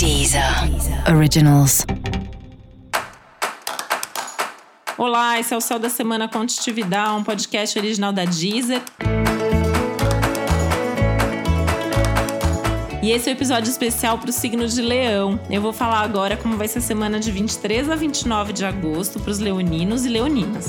Deezer Originals. Olá, esse é o Céu da Semana Contitividade, um podcast original da Deezer. E esse é o um episódio especial para o signo de Leão. Eu vou falar agora como vai ser a semana de 23 a 29 de agosto para os leoninos e leoninas.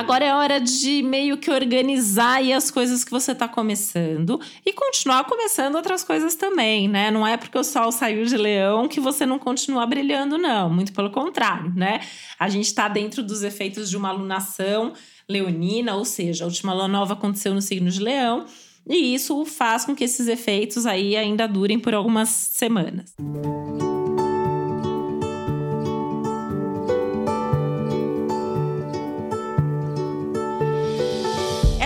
Agora é hora de meio que organizar aí as coisas que você está começando e continuar começando outras coisas também, né? Não é porque o sol saiu de leão que você não continua brilhando, não. Muito pelo contrário, né? A gente está dentro dos efeitos de uma alunação leonina, ou seja, a última lua nova aconteceu no signo de leão. E isso faz com que esses efeitos aí ainda durem por algumas semanas.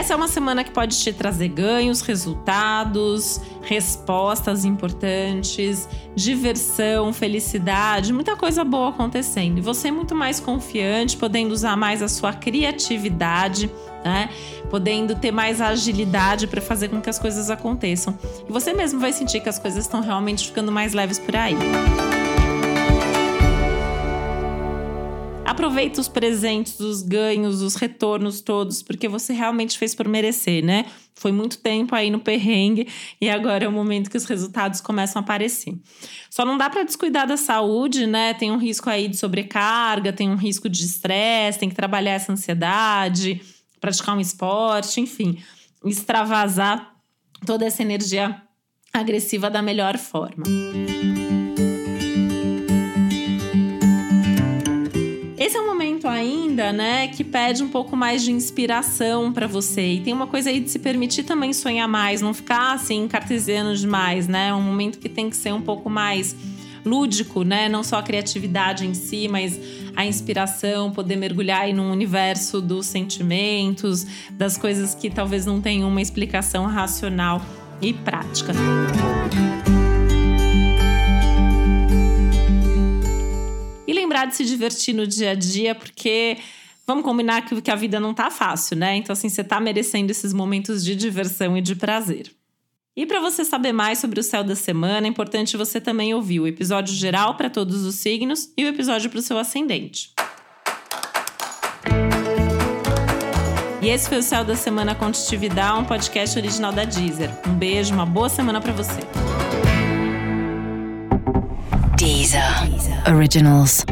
Essa é uma semana que pode te trazer ganhos, resultados, respostas importantes, diversão, felicidade, muita coisa boa acontecendo. E você é muito mais confiante, podendo usar mais a sua criatividade, né? Podendo ter mais agilidade para fazer com que as coisas aconteçam. E você mesmo vai sentir que as coisas estão realmente ficando mais leves por aí. Aproveita os presentes, os ganhos, os retornos todos, porque você realmente fez por merecer, né? Foi muito tempo aí no perrengue e agora é o momento que os resultados começam a aparecer. Só não dá para descuidar da saúde, né? Tem um risco aí de sobrecarga, tem um risco de estresse, tem que trabalhar essa ansiedade, praticar um esporte, enfim, extravasar toda essa energia agressiva da melhor forma. Esse que pede um pouco mais de inspiração para você. E tem uma coisa aí de se permitir também sonhar mais, não ficar assim cartesiano demais, né? É um momento que tem que ser um pouco mais lúdico, né? Não só a criatividade em si, mas a inspiração, poder mergulhar aí no universo dos sentimentos, das coisas que talvez não tenham uma explicação racional e prática. lembrar de se divertir no dia a dia, porque vamos combinar que, que a vida não tá fácil, né? Então, assim, você tá merecendo esses momentos de diversão e de prazer. E para você saber mais sobre o céu da semana, é importante você também ouvir o episódio geral para todos os signos e o episódio para o seu ascendente. E esse foi o Céu da Semana Contitividade, um podcast original da Deezer. Um beijo, uma boa semana para você. Deezer. Originals.